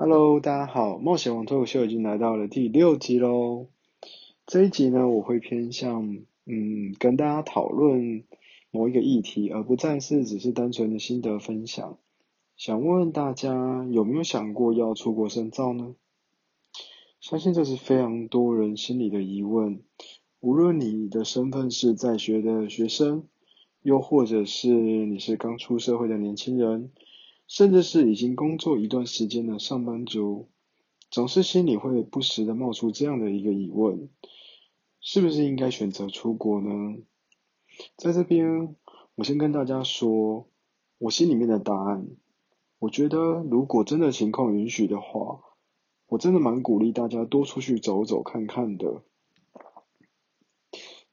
Hello，大家好，冒险王脱口秀已经来到了第六集喽。这一集呢，我会偏向嗯跟大家讨论某一个议题，而不再是只是单纯的心得分享。想问问大家有没有想过要出国深造呢？相信这是非常多人心里的疑问。无论你的身份是在学的学生，又或者是你是刚出社会的年轻人。甚至是已经工作一段时间的上班族，总是心里会不时的冒出这样的一个疑问：是不是应该选择出国呢？在这边，我先跟大家说，我心里面的答案。我觉得，如果真的情况允许的话，我真的蛮鼓励大家多出去走走看看的。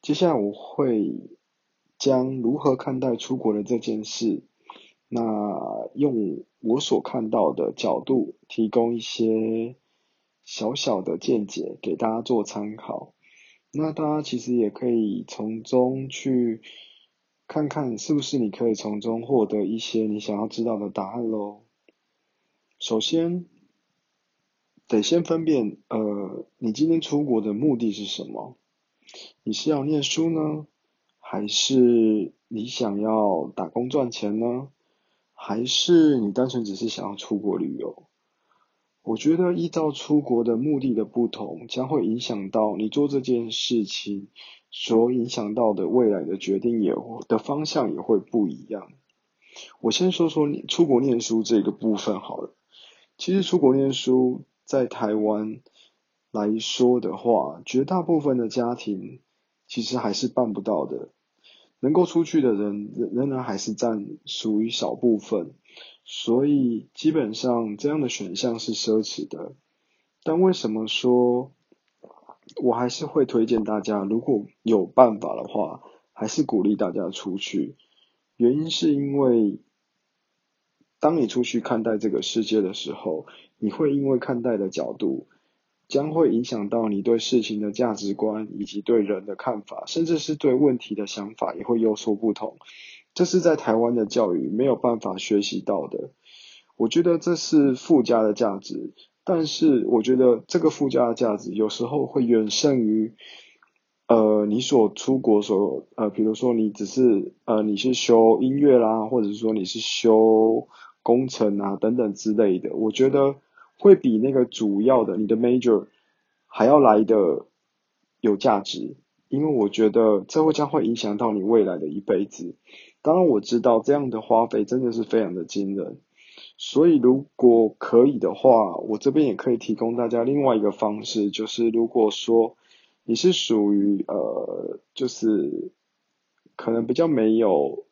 接下来，我会将如何看待出国的这件事。那用我所看到的角度，提供一些小小的见解给大家做参考。那大家其实也可以从中去看看，是不是你可以从中获得一些你想要知道的答案喽。首先，得先分辨，呃，你今天出国的目的是什么？你是要念书呢，还是你想要打工赚钱呢？还是你单纯只是想要出国旅游？我觉得依照出国的目的的不同，将会影响到你做这件事情所影响到的未来的决定也的方向也会不一样。我先说说你出国念书这个部分好了。其实出国念书在台湾来说的话，绝大部分的家庭其实还是办不到的。能够出去的人仍仍然还是占属于少部分，所以基本上这样的选项是奢侈的。但为什么说，我还是会推荐大家，如果有办法的话，还是鼓励大家出去。原因是因为，当你出去看待这个世界的时候，你会因为看待的角度。将会影响到你对事情的价值观，以及对人的看法，甚至是对问题的想法也会有所不同。这是在台湾的教育没有办法学习到的。我觉得这是附加的价值，但是我觉得这个附加的价值有时候会远胜于，呃，你所出国所呃，比如说你只是呃你是修音乐啦，或者是说你是修工程啊等等之类的。我觉得。会比那个主要的你的 major 还要来的有价值，因为我觉得这会将会影响到你未来的一辈子。当然我知道这样的花费真的是非常的惊人，所以如果可以的话，我这边也可以提供大家另外一个方式，就是如果说你是属于呃，就是可能比较没有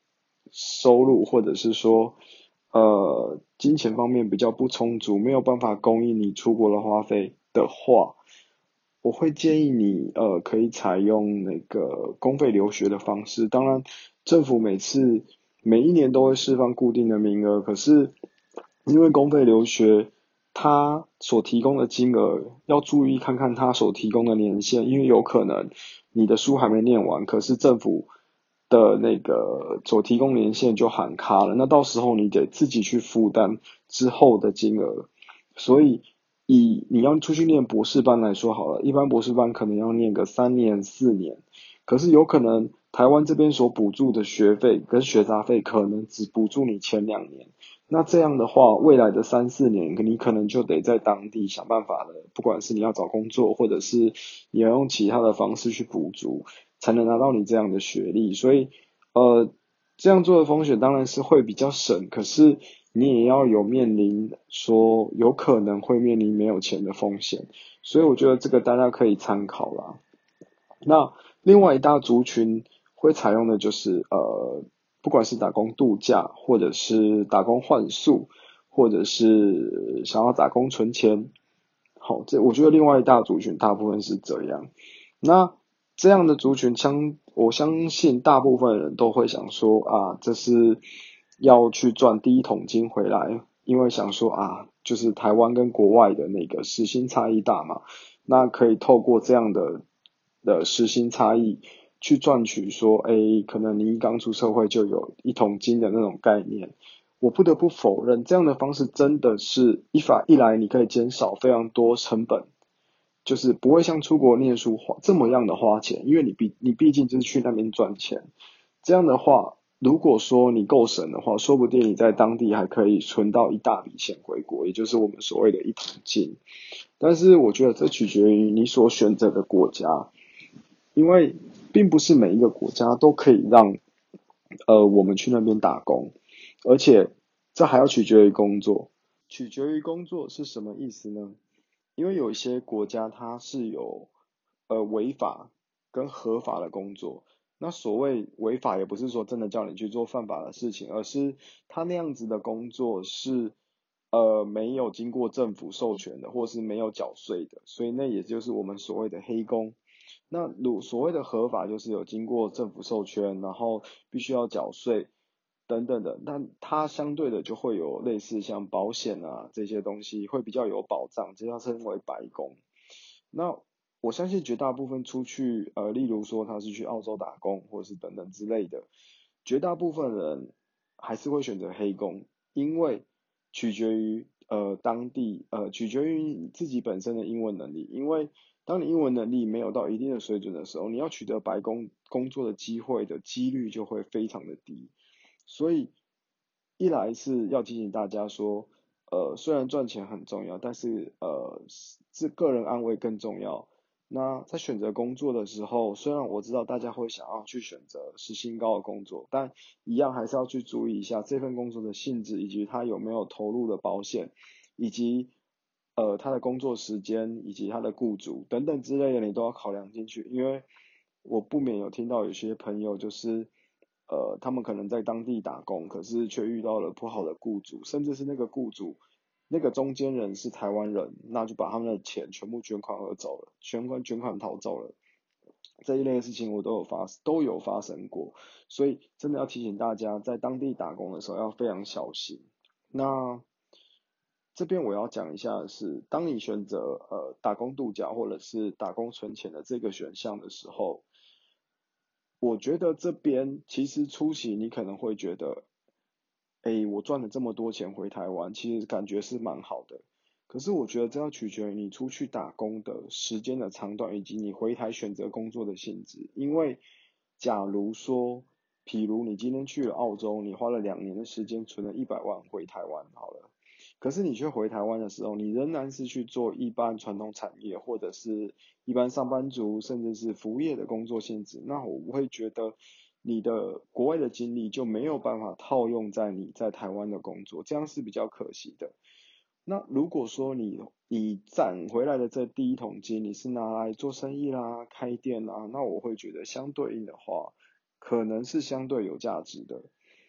收入，或者是说。呃，金钱方面比较不充足，没有办法供应你出国的花费的话，我会建议你呃可以采用那个公费留学的方式。当然，政府每次每一年都会释放固定的名额，可是因为公费留学它所提供的金额要注意看看它所提供的年限，因为有可能你的书还没念完，可是政府。的那个所提供年限就喊卡了，那到时候你得自己去负担之后的金额。所以以你要出去念博士班来说好了，一般博士班可能要念个三年四年，可是有可能台湾这边所补助的学费跟学杂费可能只补助你前两年，那这样的话，未来的三四年你可能就得在当地想办法了，不管是你要找工作，或者是你要用其他的方式去补足。才能拿到你这样的学历，所以呃这样做的风险当然是会比较省，可是你也要有面临说有可能会面临没有钱的风险，所以我觉得这个大家可以参考啦。那另外一大族群会采用的就是呃不管是打工度假，或者是打工换宿，或者是想要打工存钱，好，这我觉得另外一大族群大部分是这样，那。这样的族群，相我相信大部分人都会想说啊，这是要去赚第一桶金回来，因为想说啊，就是台湾跟国外的那个时薪差异大嘛，那可以透过这样的的时薪差异去赚取说，哎，可能你一刚出社会就有一桶金的那种概念。我不得不否认，这样的方式真的是一法一来，你可以减少非常多成本，就是不会像出国念书花这么样的花钱，因为你毕你毕竟就是去那边赚钱。这样的话，如果说你够省的话，说不定你在当地还可以存到一大笔钱回国，也就是我们所谓的一桶金。但是我觉得这取决于你所选择的国家，因为并不是每一个国家都可以让呃我们去那边打工。而且这还要取决于工作，取决于工作是什么意思呢？因为有一些国家它是有呃违法跟合法的工作，那所谓违法也不是说真的叫你去做犯法的事情，而是他那样子的工作是呃没有经过政府授权的，或是没有缴税的，所以那也就是我们所谓的黑工。那如所谓的合法就是有经过政府授权，然后必须要缴税。等等的，那它相对的就会有类似像保险啊这些东西会比较有保障，这叫称为白工。那我相信绝大部分出去，呃，例如说他是去澳洲打工，或者是等等之类的，绝大部分人还是会选择黑工，因为取决于呃当地，呃取决于自己本身的英文能力，因为当你英文能力没有到一定的水准的时候，你要取得白工工作的机会的几率就会非常的低。所以，一来是要提醒大家说，呃，虽然赚钱很重要，但是呃，是个人安慰更重要。那在选择工作的时候，虽然我知道大家会想要去选择时薪高的工作，但一样还是要去注意一下这份工作的性质，以及他有没有投入的保险，以及呃他的工作时间，以及他的雇主等等之类的，你都要考量进去。因为我不免有听到有些朋友就是。呃，他们可能在当地打工，可是却遇到了不好的雇主，甚至是那个雇主，那个中间人是台湾人，那就把他们的钱全部卷款而走了，全款卷款逃走了。这一类事情我都有发都有发生过，所以真的要提醒大家，在当地打工的时候要非常小心。那这边我要讲一下的是，当你选择呃打工度假或者是打工存钱的这个选项的时候。我觉得这边其实初期你可能会觉得，哎，我赚了这么多钱回台湾，其实感觉是蛮好的。可是我觉得这要取决于你出去打工的时间的长短，以及你回台选择工作的性质。因为假如说，譬如你今天去了澳洲，你花了两年的时间存了一百万回台湾，好了。可是你却回台湾的时候，你仍然是去做一般传统产业，或者是一般上班族，甚至是服务业的工作性质。那我会觉得你的国外的经历就没有办法套用在你在台湾的工作，这样是比较可惜的。那如果说你你攒回来的这第一桶金，你是拿来做生意啦、开店啦，那我会觉得相对应的话，可能是相对有价值的。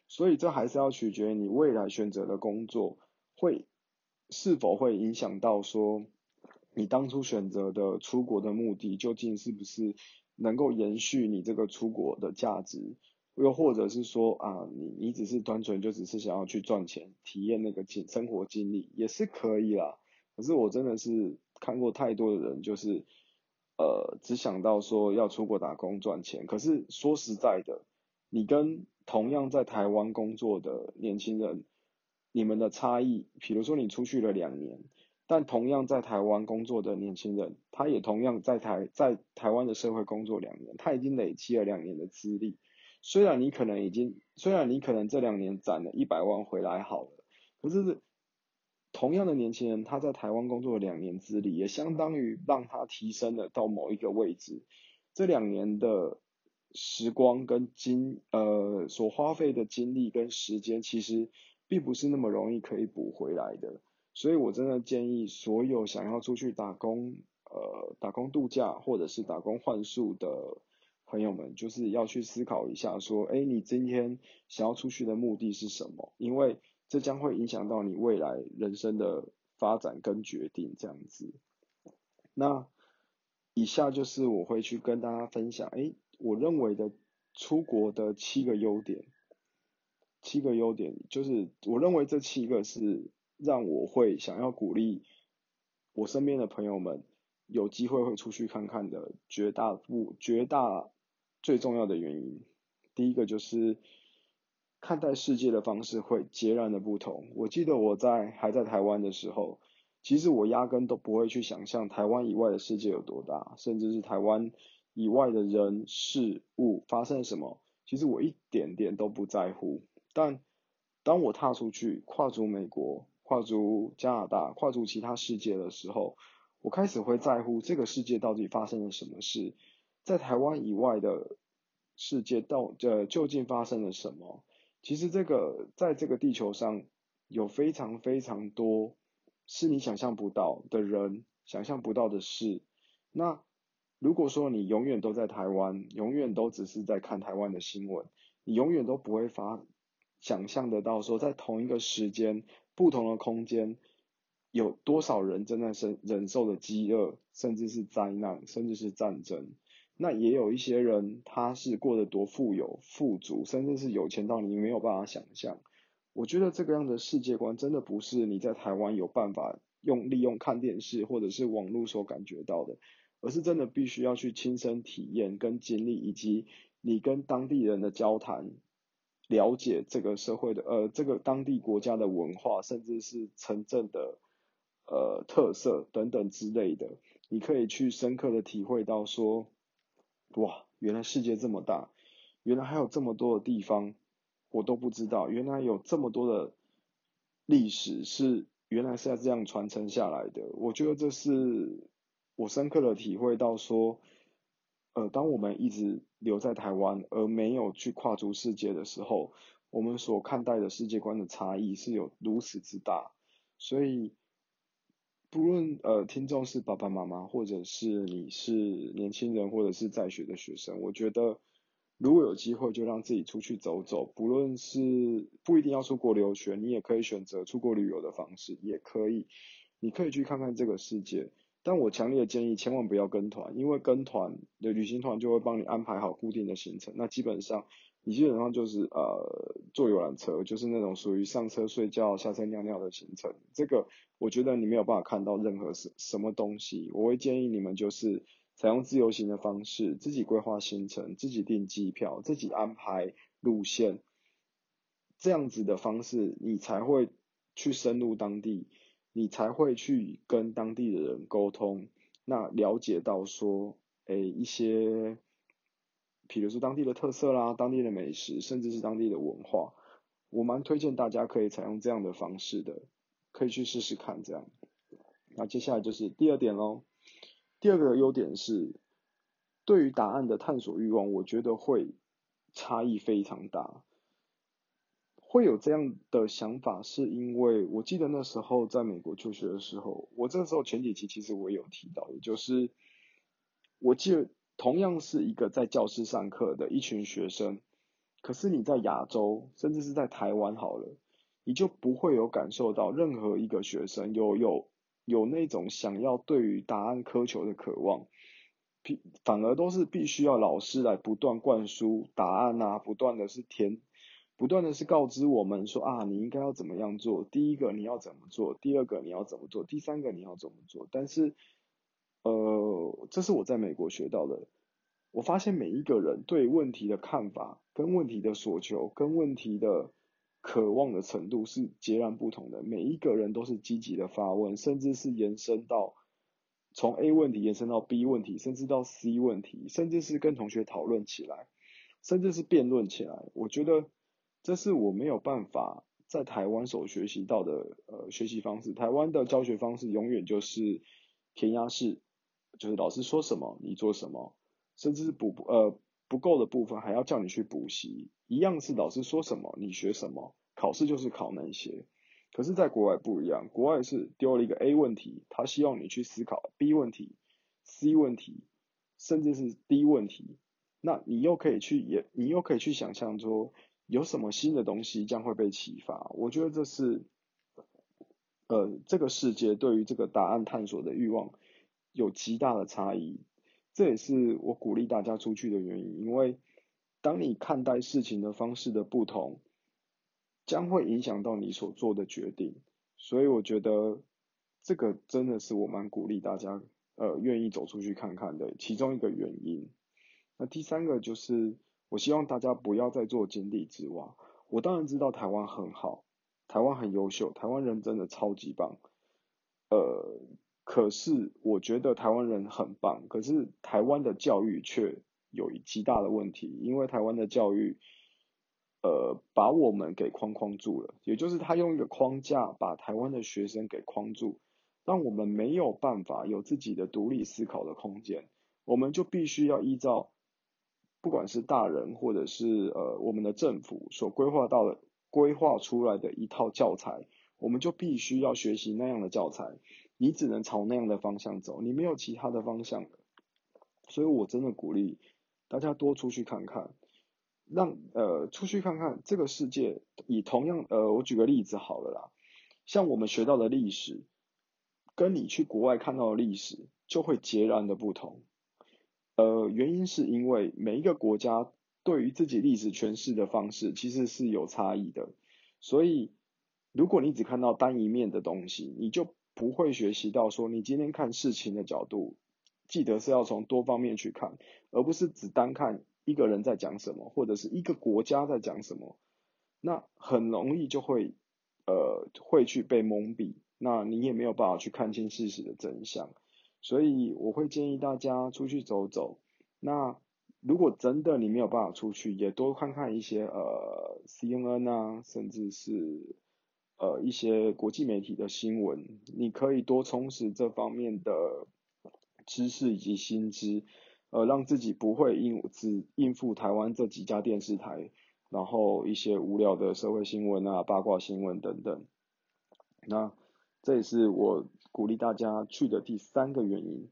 所以这还是要取决于你未来选择的工作。会是否会影响到说你当初选择的出国的目的究竟是不是能够延续你这个出国的价值？又或者是说啊，你你只是单纯就只是想要去赚钱，体验那个经生活经历也是可以啦。可是我真的是看过太多的人，就是呃只想到说要出国打工赚钱。可是说实在的，你跟同样在台湾工作的年轻人。你们的差异，比如说你出去了两年，但同样在台湾工作的年轻人，他也同样在台在台湾的社会工作两年，他已经累积了两年的资历。虽然你可能已经，虽然你可能这两年攒了一百万回来好了，可是同样的年轻人，他在台湾工作了两年资历，也相当于让他提升了到某一个位置。这两年的时光跟精呃所花费的精力跟时间，其实。并不是那么容易可以补回来的，所以我真的建议所有想要出去打工、呃打工度假或者是打工换宿的朋友们，就是要去思考一下，说，哎，你今天想要出去的目的是什么？因为这将会影响到你未来人生的发展跟决定这样子。那以下就是我会去跟大家分享，哎，我认为的出国的七个优点。七个优点，就是我认为这七个是让我会想要鼓励我身边的朋友们有机会会出去看看的绝大部绝大最重要的原因。第一个就是看待世界的方式会截然的不同。我记得我在还在台湾的时候，其实我压根都不会去想象台湾以外的世界有多大，甚至是台湾以外的人事物发生什么，其实我一点点都不在乎。但当我踏出去，跨足美国，跨足加拿大，跨足其他世界的时候，我开始会在乎这个世界到底发生了什么事，在台湾以外的世界到呃究竟发生了什么？其实这个在这个地球上有非常非常多是你想象不到的人，想象不到的事。那如果说你永远都在台湾，永远都只是在看台湾的新闻，你永远都不会发想象得到说，在同一个时间、不同的空间，有多少人正在忍忍受的饥饿，甚至是灾难，甚至是战争。那也有一些人，他是过得多富有、富足，甚至是有钱到你没有办法想象。我觉得这个样的世界观，真的不是你在台湾有办法用利用看电视或者是网络所感觉到的，而是真的必须要去亲身体验跟经历，以及你跟当地人的交谈，了解这个社会的呃这个当地国家的文化，甚至是城镇的呃特色等等之类的，你可以去深刻的体会到说。哇，原来世界这么大，原来还有这么多的地方我都不知道，原来有这么多的历史是原来是要这样传承下来的。我觉得这是我深刻的体会到说，呃，当我们一直留在台湾而没有去跨足世界的时候，我们所看待的世界观的差异是有如此之大，所以。不论呃听众是爸爸妈妈，或者是你是年轻人，或者是在学的学生，我觉得如果有机会就让自己出去走走，不论是不一定要出国留学，你也可以选择出国旅游的方式，也可以，你可以去看看这个世界。但我强烈建议千万不要跟团，因为跟团的旅行团就会帮你安排好固定的行程，那基本上。你基本上就是呃坐游览车，就是那种属于上车睡觉、下车尿尿的行程。这个我觉得你没有办法看到任何什什么东西。我会建议你们就是采用自由行的方式，自己规划行程，自己订机票，自己安排路线。这样子的方式，你才会去深入当地，你才会去跟当地的人沟通，那了解到说，诶一些。比如说当地的特色啦，当地的美食，甚至是当地的文化，我蛮推荐大家可以采用这样的方式的，可以去试试看这样。那接下来就是第二点喽。第二个优点是，对于答案的探索欲望，我觉得会差异非常大。会有这样的想法，是因为我记得那时候在美国求学的时候，我这时候前几期其实我有提到，就是我记得。同样是一个在教室上课的一群学生，可是你在亚洲，甚至是在台湾好了，你就不会有感受到任何一个学生有有有那种想要对于答案苛求的渴望，必反而都是必须要老师来不断灌输答案啊，不断的是填，不断的是告知我们说啊，你应该要怎么样做，第一个你要怎么做，第二个你要怎么做，第三个你要怎么做，但是。呃，这是我在美国学到的。我发现每一个人对问题的看法、跟问题的所求、跟问题的渴望的程度是截然不同的。每一个人都是积极的发问，甚至是延伸到从 A 问题延伸到 B 问题，甚至到 C 问题，甚至是跟同学讨论起来，甚至是辩论起来。我觉得这是我没有办法在台湾所学习到的呃学习方式。台湾的教学方式永远就是填鸭式。就是老师说什么你做什么，甚至是补呃不够的部分还要叫你去补习，一样是老师说什么你学什么，考试就是考那些。可是，在国外不一样，国外是丢了一个 A 问题，他希望你去思考 B 问题、C 问题，甚至是 D 问题。那你又可以去也，你又可以去想象说有什么新的东西将会被启发。我觉得这是呃这个世界对于这个答案探索的欲望。有极大的差异，这也是我鼓励大家出去的原因。因为当你看待事情的方式的不同，将会影响到你所做的决定。所以我觉得这个真的是我蛮鼓励大家，呃，愿意走出去看看的其中一个原因。那第三个就是，我希望大家不要再做井底之蛙。我当然知道台湾很好，台湾很优秀，台湾人真的超级棒。呃，可是我觉得台湾人很棒，可是台湾的教育却有极大的问题，因为台湾的教育，呃，把我们给框框住了，也就是他用一个框架把台湾的学生给框住，让我们没有办法有自己的独立思考的空间，我们就必须要依照。不管是大人或者是呃我们的政府所规划到的规划出来的一套教材，我们就必须要学习那样的教材，你只能朝那样的方向走，你没有其他的方向。所以我真的鼓励大家多出去看看，让呃出去看看这个世界。以同样呃我举个例子好了啦，像我们学到的历史，跟你去国外看到的历史就会截然的不同。呃，原因是因为每一个国家对于自己历史诠释的方式其实是有差异的，所以如果你只看到单一面的东西，你就不会学习到说你今天看事情的角度，记得是要从多方面去看，而不是只单看一个人在讲什么，或者是一个国家在讲什么，那很容易就会呃会去被蒙蔽，那你也没有办法去看清事实的真相。所以我会建议大家出去走走。那如果真的你没有办法出去，也多看看一些呃 CNN 啊，甚至是呃一些国际媒体的新闻，你可以多充实这方面的知识以及薪资，呃，让自己不会应只应付台湾这几家电视台，然后一些无聊的社会新闻啊、八卦新闻等等。那这也是我鼓励大家去的第三个原因。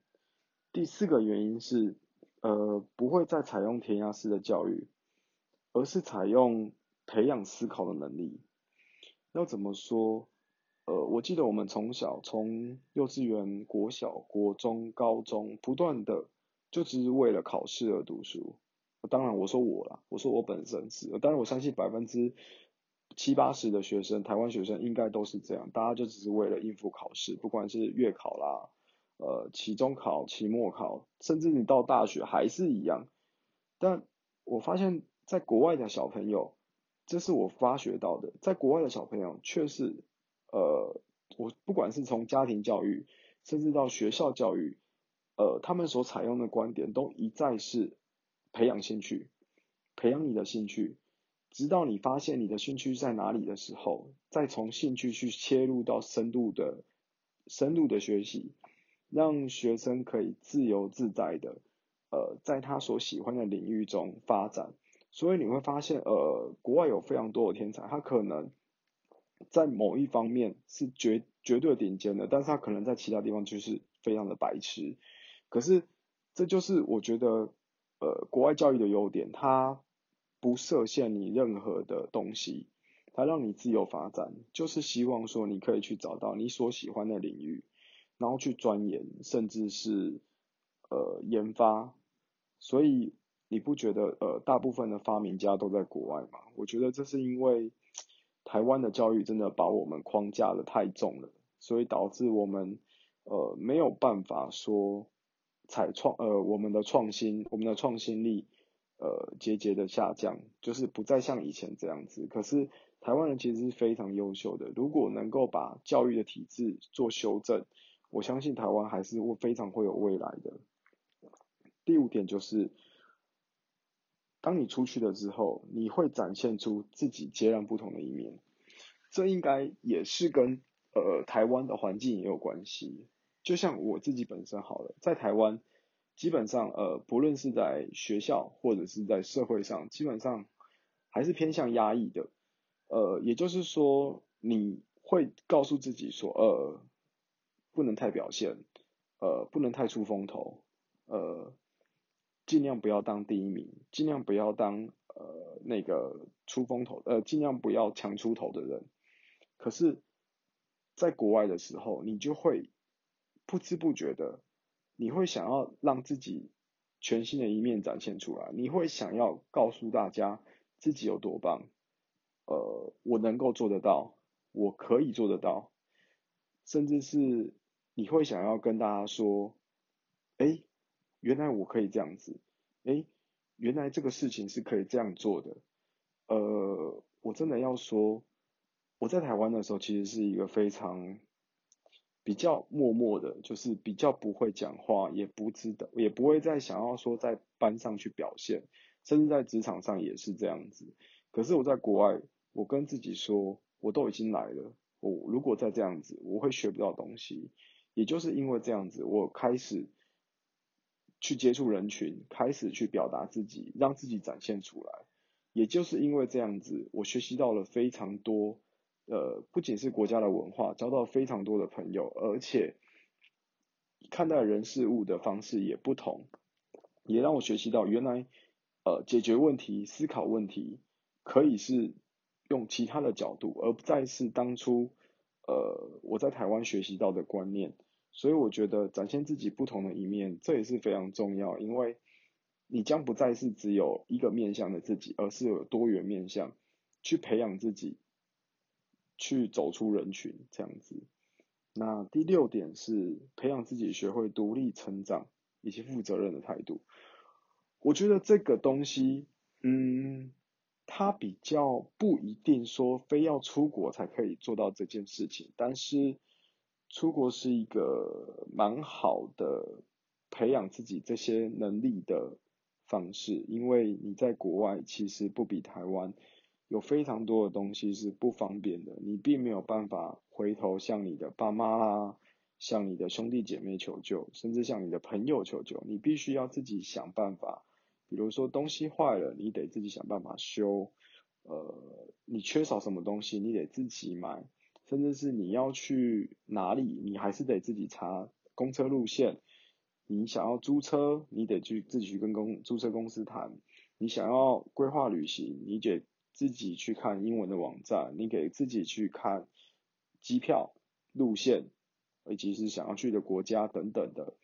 第四个原因是，呃，不会再采用填鸭式的教育，而是采用培养思考的能力。要怎么说？呃，我记得我们从小从幼稚园、国小、国中、高中，不断的就只是为了考试而读书。当然，我说我啦，我说我本身是，当然我相信百分之。七八十的学生，台湾学生应该都是这样，大家就只是为了应付考试，不管是月考啦，呃，期中考、期末考，甚至你到大学还是一样。但我发现，在国外的小朋友，这是我发觉到的，在国外的小朋友却是，呃，我不管是从家庭教育，甚至到学校教育，呃，他们所采用的观点都一再是培养兴趣，培养你的兴趣。直到你发现你的兴趣在哪里的时候，再从兴趣去切入到深度的、深度的学习，让学生可以自由自在的，呃，在他所喜欢的领域中发展。所以你会发现，呃，国外有非常多的天才，他可能在某一方面是绝绝对顶尖的，但是他可能在其他地方就是非常的白痴。可是这就是我觉得，呃，国外教育的优点，它。不设限你任何的东西，它让你自由发展，就是希望说你可以去找到你所喜欢的领域，然后去钻研，甚至是呃研发。所以你不觉得呃大部分的发明家都在国外吗？我觉得这是因为台湾的教育真的把我们框架的太重了，所以导致我们呃没有办法说采创呃我们的创新，我们的创新力。呃，节节的下降，就是不再像以前这样子。可是台湾人其实是非常优秀的，如果能够把教育的体制做修正，我相信台湾还是会非常会有未来的。第五点就是，当你出去了之后，你会展现出自己截然不同的一面。这应该也是跟呃台湾的环境也有关系。就像我自己本身好了，在台湾。基本上，呃，不论是在学校或者是在社会上，基本上还是偏向压抑的。呃，也就是说，你会告诉自己说，呃，不能太表现，呃，不能太出风头，呃，尽量不要当第一名，尽量不要当呃那个出风头，呃，尽量不要强出头的人。可是，在国外的时候，你就会不知不觉的。你会想要让自己全新的一面展现出来，你会想要告诉大家自己有多棒，呃，我能够做得到，我可以做得到，甚至是你会想要跟大家说，哎，原来我可以这样子，哎，原来这个事情是可以这样做的，呃，我真的要说，我在台湾的时候，其实是一个非常比较默默的，就是比较不会讲话，也不知道，也不会再想要说在班上去表现，甚至在职场上也是这样子。可是我在国外，我跟自己说，我都已经来了，我如果再这样子，我会学不到东西。也就是因为这样子，我开始去接触人群，开始去表达自己，让自己展现出来。也就是因为这样子，我学习到了非常多，呃，不仅是国家的文化，交到非常多的朋友，而且看待人事物的方式也不同，也让我学习到原来，呃，解决问题、思考问题可以是用其他的角度，而不再是当初，呃，我在台湾学习到的观念。所以我觉得展现自己不同的一面，这也是非常重要，因为。你将不再是只有一个面向的自己，而是有多元面向去培养自己，去走出人群这样子。那第六点是培养自己学会独立成长以及负责任的态度。我觉得这个东西，嗯，它比较不一定说非要出国才可以做到这件事情，但是出国是一个蛮好的培养自己这些能力的。方式，因为你在国外其实不比台湾有非常多的东西是不方便的，你并没有办法回头向你的爸妈啦，向你的兄弟姐妹求救，甚至向你的朋友求救，你必须要自己想办法。比如说东西坏了，你得自己想办法修；呃，你缺少什么东西，你得自己买；甚至是你要去哪里，你还是得自己查公车路线。你想要租车，你得去自己去跟公租车公司谈；你想要规划旅行，你得自己去看英文的网站，你给自己去看机票路线，以及是想要去的国家等等的。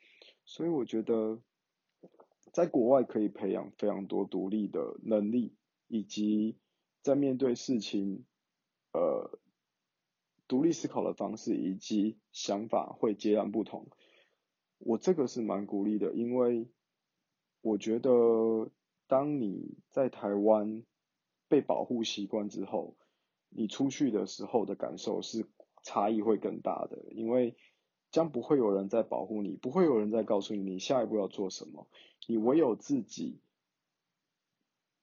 所以我觉得，在国外可以培养非常多独立的能力，以及在面对事情，呃，独立思考的方式以及想法会截然不同。我这个是蛮鼓励的，因为我觉得当你在台湾被保护习惯之后，你出去的时候的感受是差异会更大的，因为将不会有人在保护你，不会有人在告诉你你下一步要做什么，你唯有自己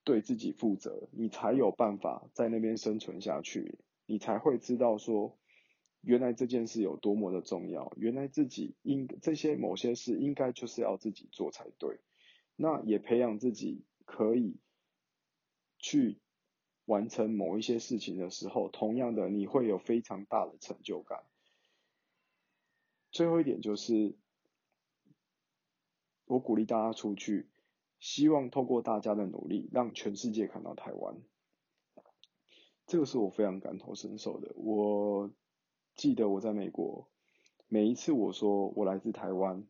对自己负责，你才有办法在那边生存下去，你才会知道说。原来这件事有多么的重要，原来自己应这些某些事应该就是要自己做才对。那也培养自己可以去完成某一些事情的时候，同样的你会有非常大的成就感。最后一点就是，我鼓励大家出去，希望透过大家的努力，让全世界看到台湾。这个是我非常感同身受的，我。记得我在美国，每一次我说我来自台湾，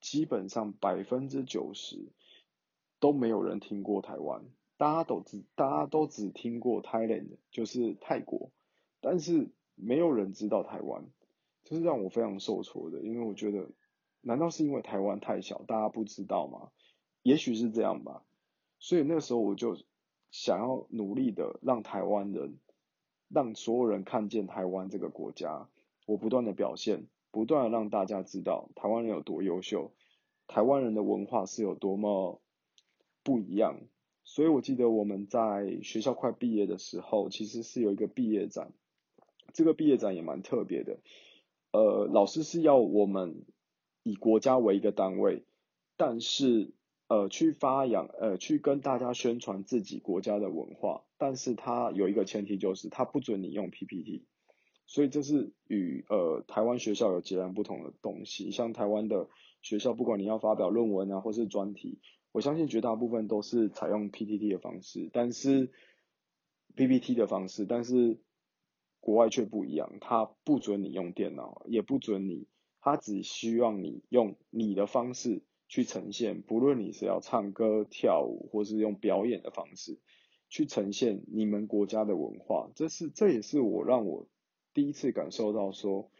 基本上百分之九十都没有人听过台湾，大家都只大家都只听过 Thailand，就是泰国，但是没有人知道台湾，这是让我非常受挫的，因为我觉得，难道是因为台湾太小，大家不知道吗？也许是这样吧，所以那时候我就想要努力的让台湾人。让所有人看见台湾这个国家，我不断的表现，不断的让大家知道台湾人有多优秀，台湾人的文化是有多么不一样。所以我记得我们在学校快毕业的时候，其实是有一个毕业展，这个毕业展也蛮特别的。呃，老师是要我们以国家为一个单位，但是。呃，去发扬，呃，去跟大家宣传自己国家的文化，但是它有一个前提，就是它不准你用 PPT，所以这是与呃台湾学校有截然不同的东西。像台湾的学校，不管你要发表论文啊，或是专题，我相信绝大部分都是采用 PPT 的方式，但是 PPT 的方式，但是国外却不一样，它不准你用电脑，也不准你，它只希望你用你的方式。去呈现，不论你是要唱歌、跳舞，或是用表演的方式去呈现你们国家的文化，这是这也是我让我第一次感受到说，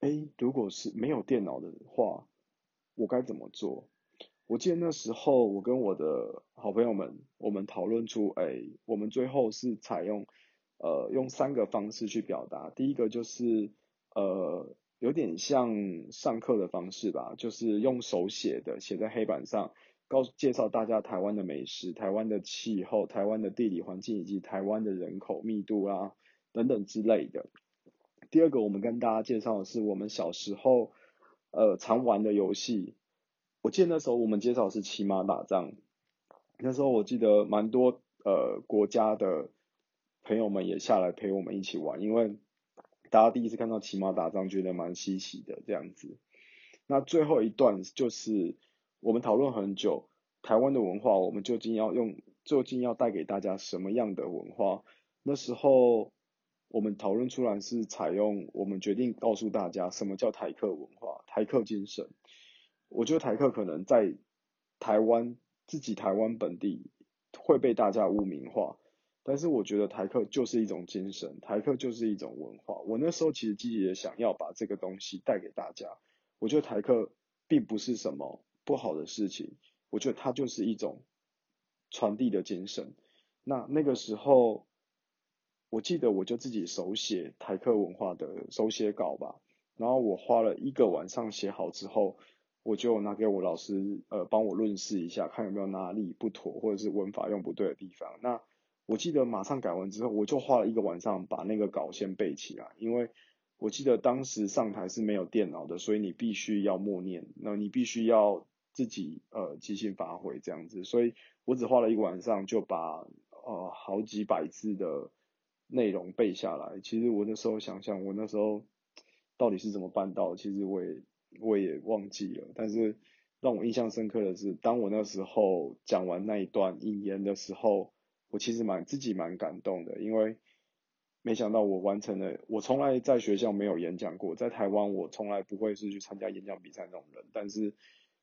哎，如果是没有电脑的话，我该怎么做？我记得那时候我跟我的好朋友们，我们讨论出，哎，我们最后是采用，呃，用三个方式去表达。第一个就是，呃，有点像上课的方式吧，就是用手写的，写在黑板上，告介绍大家台湾的美食、台湾的气候、台湾的地理环境以及台湾的人口密度啊等等之类的。第二个，我们跟大家介绍的是我们小时候，呃，常玩的游戏。我记得那时候我们介绍是骑马打仗，那时候我记得蛮多呃国家的朋友们也下来陪我们一起玩，因为大家第一次看到骑马打仗，觉得蛮稀奇的这样子。那最后一段就是我们讨论很久，台湾的文化，我们究竟要用，究竟要带给大家什么样的文化？那时候我们讨论出来是采用，我们决定告诉大家什么叫台客文化，台客精神。我觉得台客可能在台湾自己台湾本地会被大家污名化，但是我觉得台客就是一种精神，台客就是一种文化。我那时候其实积极的想要把这个东西带给大家。我觉得台客并不是什么不好的事情，我觉得它就是一种传递的精神。那那个时候，我记得我就自己手写台客文化的手写稿吧，然后我花了一个晚上写好之后。我就拿给我老师，呃，帮我论试一下，看有没有哪里不妥，或者是文法用不对的地方。那我记得马上改完之后，我就花了一个晚上把那个稿先背起来，因为我记得当时上台是没有电脑的，所以你必须要默念，那你必须要自己呃即兴发挥这样子。所以我只花了一个晚上就把呃好几百字的内容背下来。其实我那时候想想，我那时候到底是怎么办到？其实我也。我也忘记了，但是让我印象深刻的是，当我那时候讲完那一段引言的时候，我其实蛮自己蛮感动的，因为没想到我完成了。我从来在学校没有演讲过，在台湾我从来不会是去参加演讲比赛那种人，但是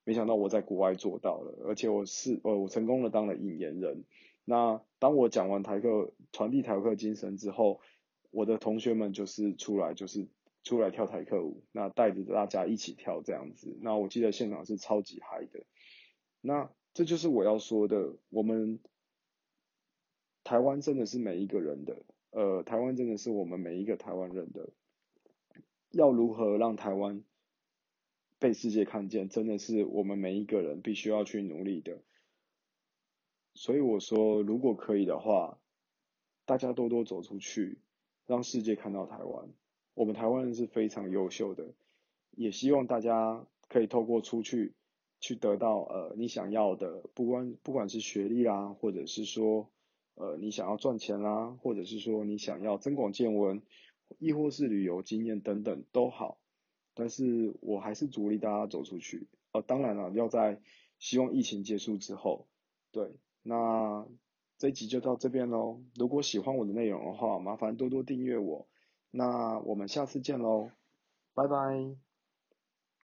没想到我在国外做到了，而且我是呃我成功的当了引言人。那当我讲完台课传递台课精神之后，我的同学们就是出来就是。出来跳台客舞，那带着大家一起跳这样子，那我记得现场是超级嗨的。那这就是我要说的，我们台湾真的是每一个人的，呃，台湾真的是我们每一个台湾人的。要如何让台湾被世界看见，真的是我们每一个人必须要去努力的。所以我说，如果可以的话，大家多多走出去，让世界看到台湾。我们台湾人是非常优秀的，也希望大家可以透过出去，去得到呃你想要的，不管不管是学历啦，或者是说呃你想要赚钱啦，或者是说你想要增广见闻，亦或是旅游经验等等都好。但是我还是鼓励大家走出去，呃当然了，要在希望疫情结束之后，对，那这一集就到这边喽。如果喜欢我的内容的话，麻烦多多订阅我。那我们下次见喽，拜拜。